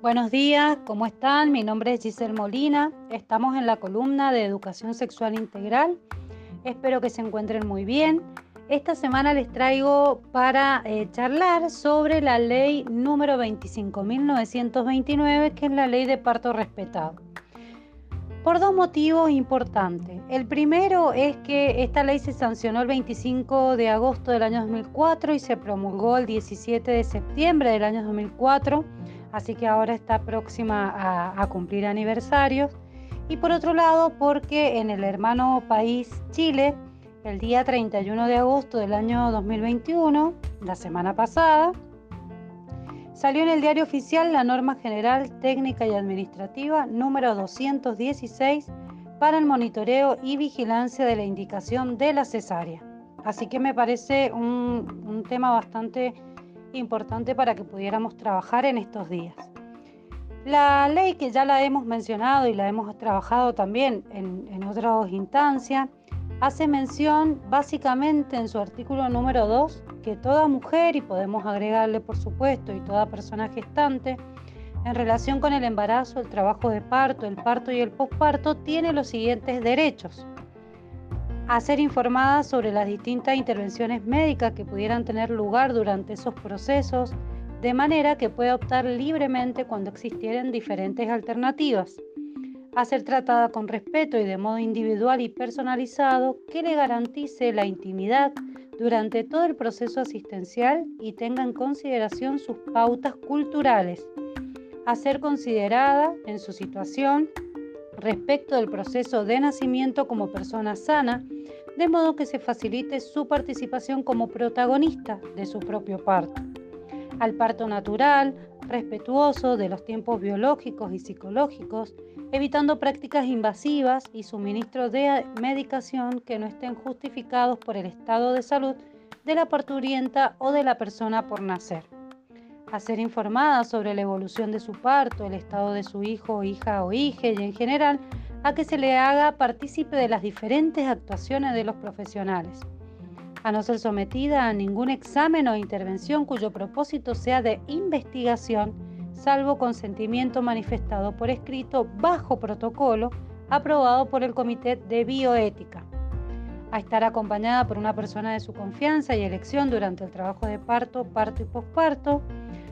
Buenos días, ¿cómo están? Mi nombre es Giselle Molina. Estamos en la columna de Educación Sexual Integral. Espero que se encuentren muy bien. Esta semana les traigo para eh, charlar sobre la ley número 25.929, que es la ley de parto respetado. Por dos motivos importantes. El primero es que esta ley se sancionó el 25 de agosto del año 2004 y se promulgó el 17 de septiembre del año 2004 así que ahora está próxima a, cumplir aniversarios. Y por otro lado, porque en el hermano país Chile, el día 31 de agosto del año 2021, la semana pasada, salió en el diario oficial la norma general técnica y administrativa número 216 para el monitoreo y vigilancia de la indicación de la cesárea. Así que me parece un, tema bastante importante para que pudiéramos trabajar en estos días. La ley que ya la hemos mencionado y la hemos trabajado también en, en otras instancias, hace mención básicamente en su artículo número 2 que toda mujer, y podemos agregarle por supuesto, y toda persona gestante, en relación con el embarazo, el trabajo de parto, el parto y el posparto, tiene los siguientes derechos. A ser informada sobre las distintas intervenciones médicas que pudieran tener lugar durante esos procesos, de manera que pueda optar libremente cuando existieran diferentes alternativas, a ser tratada con respeto y de modo individual y personalizado que le garantice la intimidad durante todo el proceso asistencial y tenga en consideración sus pautas culturales, a ser considerada en su situación respecto del proceso de nacimiento como persona sana, de modo que se facilite su participación como protagonista de su propio parto. Al parto natural, respetuoso de los tiempos biológicos y psicológicos, evitando prácticas invasivas y suministro de medicación que no estén justificados por el estado de salud de la parturienta o de la persona por nacer. A ser informada sobre la evolución de su parto, el estado de su hijo, hija o hija y en general a que se le haga partícipe de las diferentes actuaciones de los profesionales, a no ser sometida a ningún examen o intervención cuyo propósito sea de investigación, salvo consentimiento manifestado por escrito bajo protocolo aprobado por el Comité de Bioética, a estar acompañada por una persona de su confianza y elección durante el trabajo de parto, parto y posparto,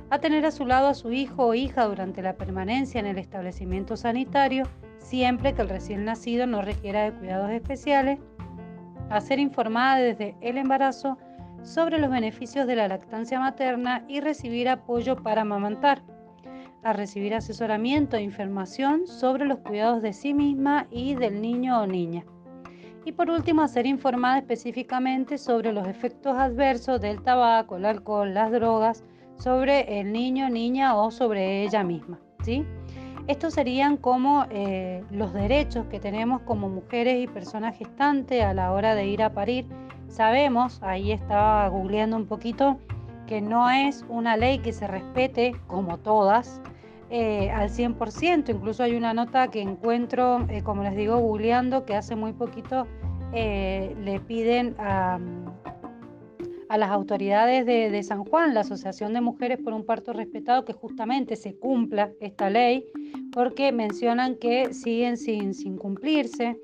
a tener a su lado a su hijo o hija durante la permanencia en el establecimiento sanitario, siempre que el recién nacido no requiera de cuidados especiales, a ser informada desde el embarazo sobre los beneficios de la lactancia materna y recibir apoyo para amamantar, a recibir asesoramiento e información sobre los cuidados de sí misma y del niño o niña. Y por último, a ser informada específicamente sobre los efectos adversos del tabaco, el alcohol, las drogas, sobre el niño, niña o sobre ella misma. ¿sí? Estos serían como eh, los derechos que tenemos como mujeres y personas gestantes a la hora de ir a parir. Sabemos, ahí estaba googleando un poquito, que no es una ley que se respete como todas, eh, al 100%. Incluso hay una nota que encuentro, eh, como les digo, googleando, que hace muy poquito le piden a, a las autoridades de, San Juan, la Asociación de Mujeres por un Parto Respetado, que justamente se cumpla esta ley, porque mencionan que siguen sin, cumplirse.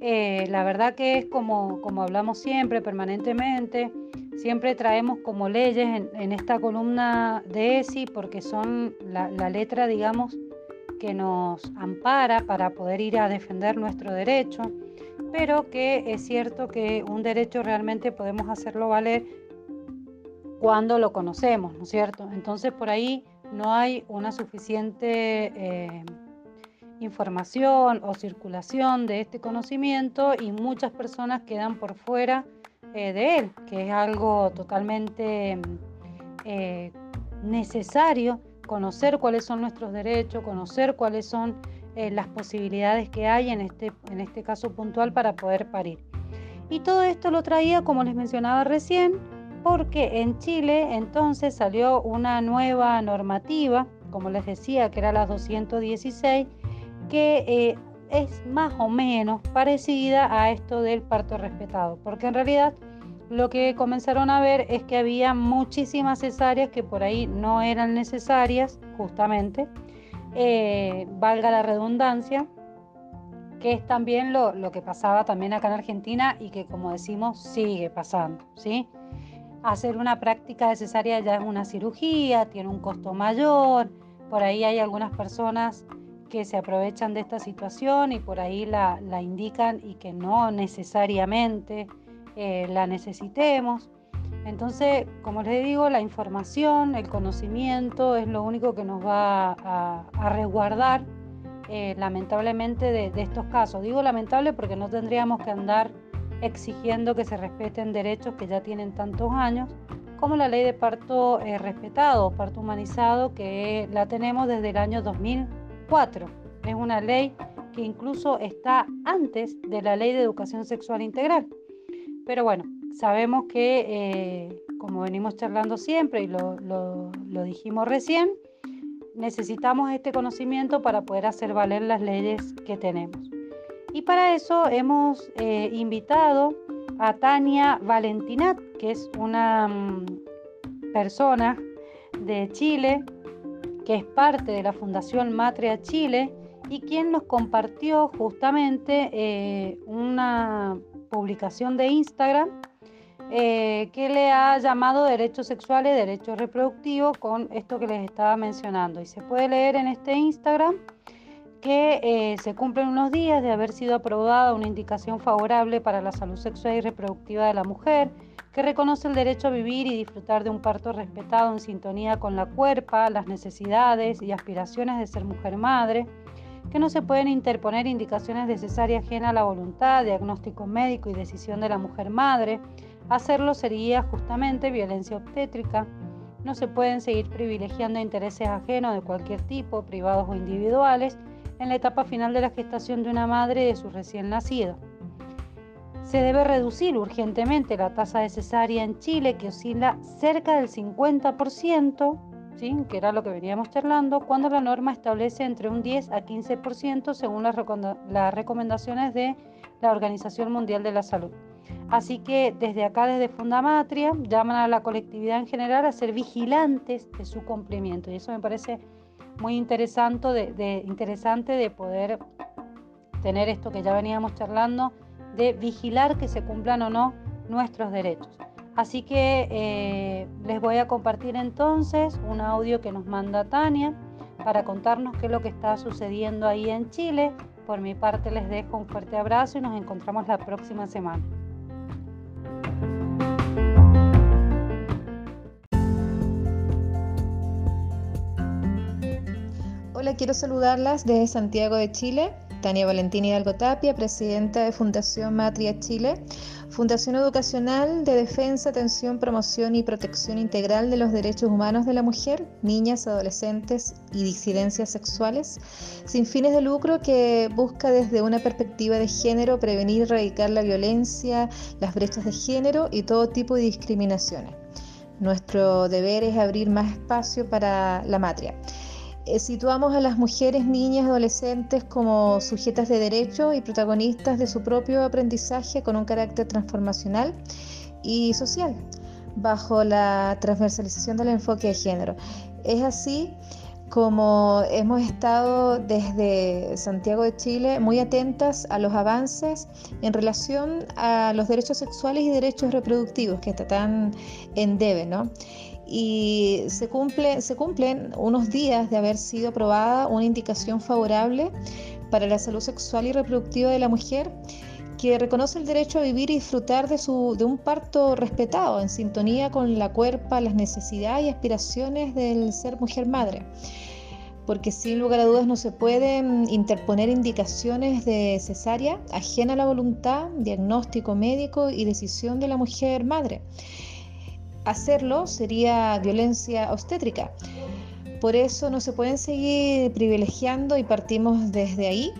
Eh, la verdad que es como, como hablamos siempre, permanentemente, siempre traemos como leyes en, esta columna de ESI, porque son la letra, digamos, que nos ampara para poder ir a defender nuestro derecho pero que es cierto que un derecho realmente podemos hacerlo valer cuando lo conocemos, ¿no es cierto? Entonces por ahí no hay una suficiente eh, información o circulación de este conocimiento y muchas personas quedan por fuera eh, de él, que es algo totalmente eh, necesario conocer cuáles son nuestros derechos, conocer cuáles son eh, las posibilidades que hay en este, en este caso puntual para poder parir. Y todo esto lo traía, como les mencionaba recién, porque en Chile entonces salió una nueva normativa, como les decía, que era la 216, que eh, es más o menos parecida a esto del parto respetado, porque en realidad lo que comenzaron a ver es que había muchísimas cesáreas que por ahí no eran necesarias, justamente, eh, valga la redundancia, que es también lo, lo, que pasaba también acá en Argentina y que como decimos sigue pasando, ¿sí? Hacer una práctica de cesárea ya es una cirugía, tiene un costo mayor, por ahí hay algunas personas que se aprovechan de esta situación y por ahí la, la indican y que no necesariamente eh, la necesitemos. Entonces, como les digo, la información, el conocimiento es lo único que nos va a, resguardar eh, lamentablemente de, estos casos. Digo lamentable porque no tendríamos que andar exigiendo que se respeten derechos que ya tienen tantos años, como la ley de parto eh, respetado, parto humanizado, que la tenemos desde el año 2004. Es una ley que incluso está antes de la ley de educación sexual integral. Pero bueno, sabemos que, eh, como venimos charlando siempre y lo, dijimos recién, necesitamos este conocimiento para poder hacer valer las leyes que tenemos. Y para eso hemos eh, invitado a Tania Valentinat, que es una mm, persona de Chile, que es parte de la Fundación Matria Chile y quien nos compartió justamente eh, una publicación de Instagram eh, que le ha llamado derechos sexuales, derechos reproductivos, con esto que les estaba mencionando. Y se puede leer en este Instagram que eh, se cumplen unos días de haber sido aprobada una indicación favorable para la salud sexual y reproductiva de la mujer, que reconoce el derecho a vivir y disfrutar de un parto respetado en sintonía con la cuerpa, las necesidades y aspiraciones de ser mujer-madre que no se pueden interponer indicaciones de cesárea ajena a la voluntad, diagnóstico médico y decisión de la mujer madre. Hacerlo sería justamente violencia obstétrica. No se pueden seguir privilegiando intereses ajenos de cualquier tipo, privados o individuales, en la etapa final de la gestación de una madre de su recién nacido. Se debe reducir urgentemente la tasa de cesárea en Chile, que oscila cerca del 50%, que era lo que veníamos charlando, cuando la norma establece entre un 10 a 15% según las recomendaciones de la Organización Mundial de la Salud. Así que desde acá, desde Fundamatria, llaman a la colectividad en general a ser vigilantes de su cumplimiento. Y eso me parece muy interesante de, interesante de poder tener esto que ya veníamos charlando, de vigilar que se cumplan o no nuestros derechos. Así que eh, les voy a compartir entonces un audio que nos manda Tania para contarnos qué es lo que está sucediendo ahí en Chile. Por mi parte les dejo un fuerte abrazo y nos encontramos la próxima semana. Hola, quiero saludarlas desde Santiago de Chile. Tania Valentina Hidalgo Tapia, presidenta de Fundación Matria Chile Fundación Educacional de Defensa, Atención, Promoción y Protección Integral de los Derechos Humanos de la Mujer, Niñas, Adolescentes y Disidencias Sexuales, sin fines de lucro que busca desde una perspectiva de género prevenir y erradicar la violencia, las brechas de género y todo tipo de discriminaciones. Nuestro deber es abrir más espacio para la matria. Eh, situamos a las mujeres, niñas, adolescentes como sujetas de derecho y protagonistas de su propio aprendizaje con un carácter transformacional y social, bajo la transversalización del enfoque de género. Es así como hemos estado desde Santiago de Chile muy atentas a los avances en relación a los derechos sexuales y derechos reproductivos que están en debe, ¿no? Y se, cumple, cumplen unos días de haber sido aprobada una indicación favorable para la salud sexual y reproductiva de la mujer que reconoce el derecho a vivir y disfrutar de, su, de un parto respetado, en sintonía con la cuerpa, las necesidades y aspiraciones del ser mujer madre. Porque sin lugar a dudas no se pueden interponer indicaciones de cesárea ajena a la voluntad, diagnóstico médico y decisión de la mujer madre hacerlo sería violencia obstétrica. Por eso no se pueden seguir privilegiando y partimos desde ahí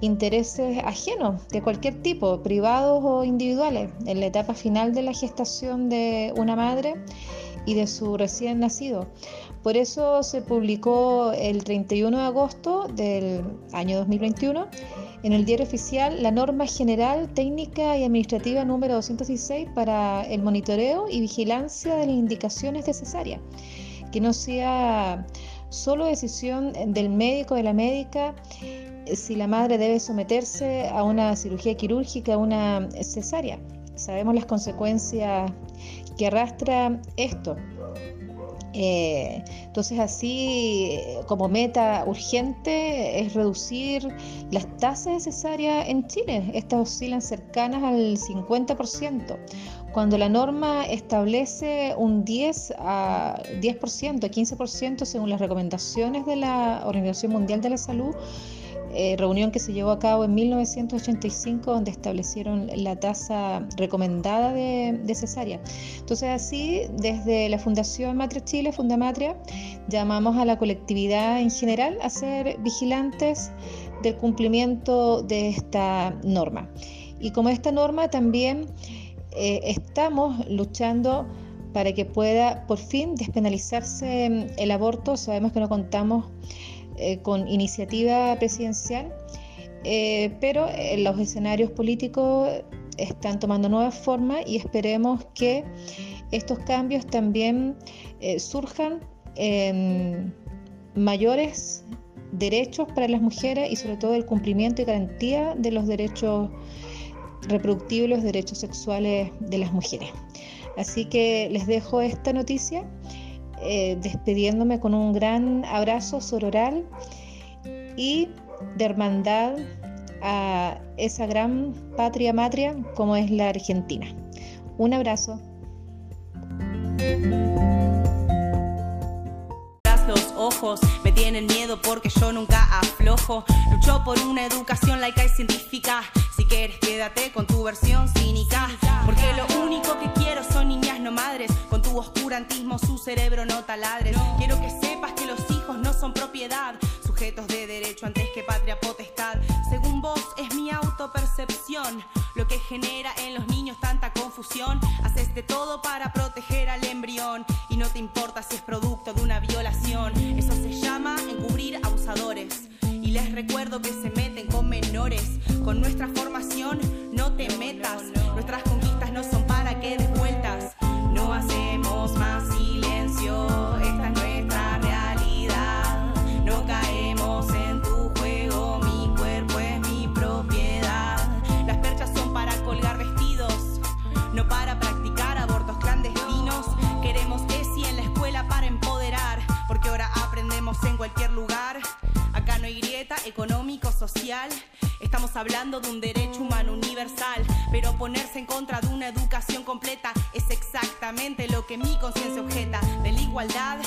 intereses ajenos de cualquier tipo, privados o individuales, en la etapa final de la gestación de una madre y de su recién nacido, Por eso se publicó el 31 de agosto del año 2021 en el diario oficial la norma general técnica y administrativa número 216 para el monitoreo y vigilancia de las indicaciones de cesárea, que no sea solo decisión del médico, de la médica, si la madre debe someterse a una cirugía quirúrgica, a una cesárea. Sabemos las consecuencias que arrastra esto. Eh, entonces así como meta urgente es reducir las tasas necesarias en Chile. Estas oscilan cercanas al 50%, cuando la norma establece un 10 a 10%, 15% según las recomendaciones de la Organización Mundial de la Salud eh, reunión que se llevó a cabo en 1985 donde establecieron la tasa recomendada de, cesárea. Entonces así, desde la Fundación Matria Chile, Fundamatria, llamamos a la colectividad en general a ser vigilantes del cumplimiento de esta norma. Y como esta norma también eh, estamos luchando para que pueda por fin despenalizarse el aborto. Sabemos que no contamos eh, con iniciativa presidencial, eh, pero los escenarios políticos están tomando nuevas formas y esperemos que estos cambios también eh, surjan mayores derechos para las mujeres y sobre todo el cumplimiento y garantía de los derechos reproductivos y los derechos sexuales de las mujeres. Así que les dejo esta noticia eh, despidiéndome con un gran abrazo sororal y de hermandad a esa gran patria matria como es la Argentina. Un abrazo. Los ojos me tienen miedo porque yo nunca aflojo. Lucho por una educación laica y científica. Si quieres, quédate con tu versión cínica. Porque lo único que quiero son niñas no madres oscurantismo, su cerebro no taladres. Quiero que sepas que los hijos no son propiedad, sujetos de derecho antes que patria potestad. Según vos es mi autopercepción lo que genera en los niños tanta confusión. Haces de todo para proteger al embrión y no te importa si es producto de una violación. Eso se llama encubrir abusadores. Y les recuerdo que se meten con menores. Con nuestra formación no te metas. Nuestras conquistas no son para que des vueltas. No hacemos más silencio, esta es nuestra realidad. No caemos en tu juego, mi cuerpo es mi propiedad. Las perchas son para colgar vestidos, no para practicar abortos clandestinos. Queremos ESI en la escuela para empoderar, porque ahora aprendemos en cualquier lugar. Acá no hay grieta económico-social. Estamos hablando de un derecho pero ponerse en contra de una educación completa es exactamente lo que mi conciencia objeta. De la igualdad,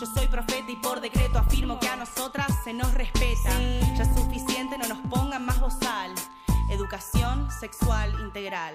yo soy profeta y por decreto afirmo que a nosotras se nos respeta. Ya es suficiente, no nos pongan más bozal. Educación sexual integral.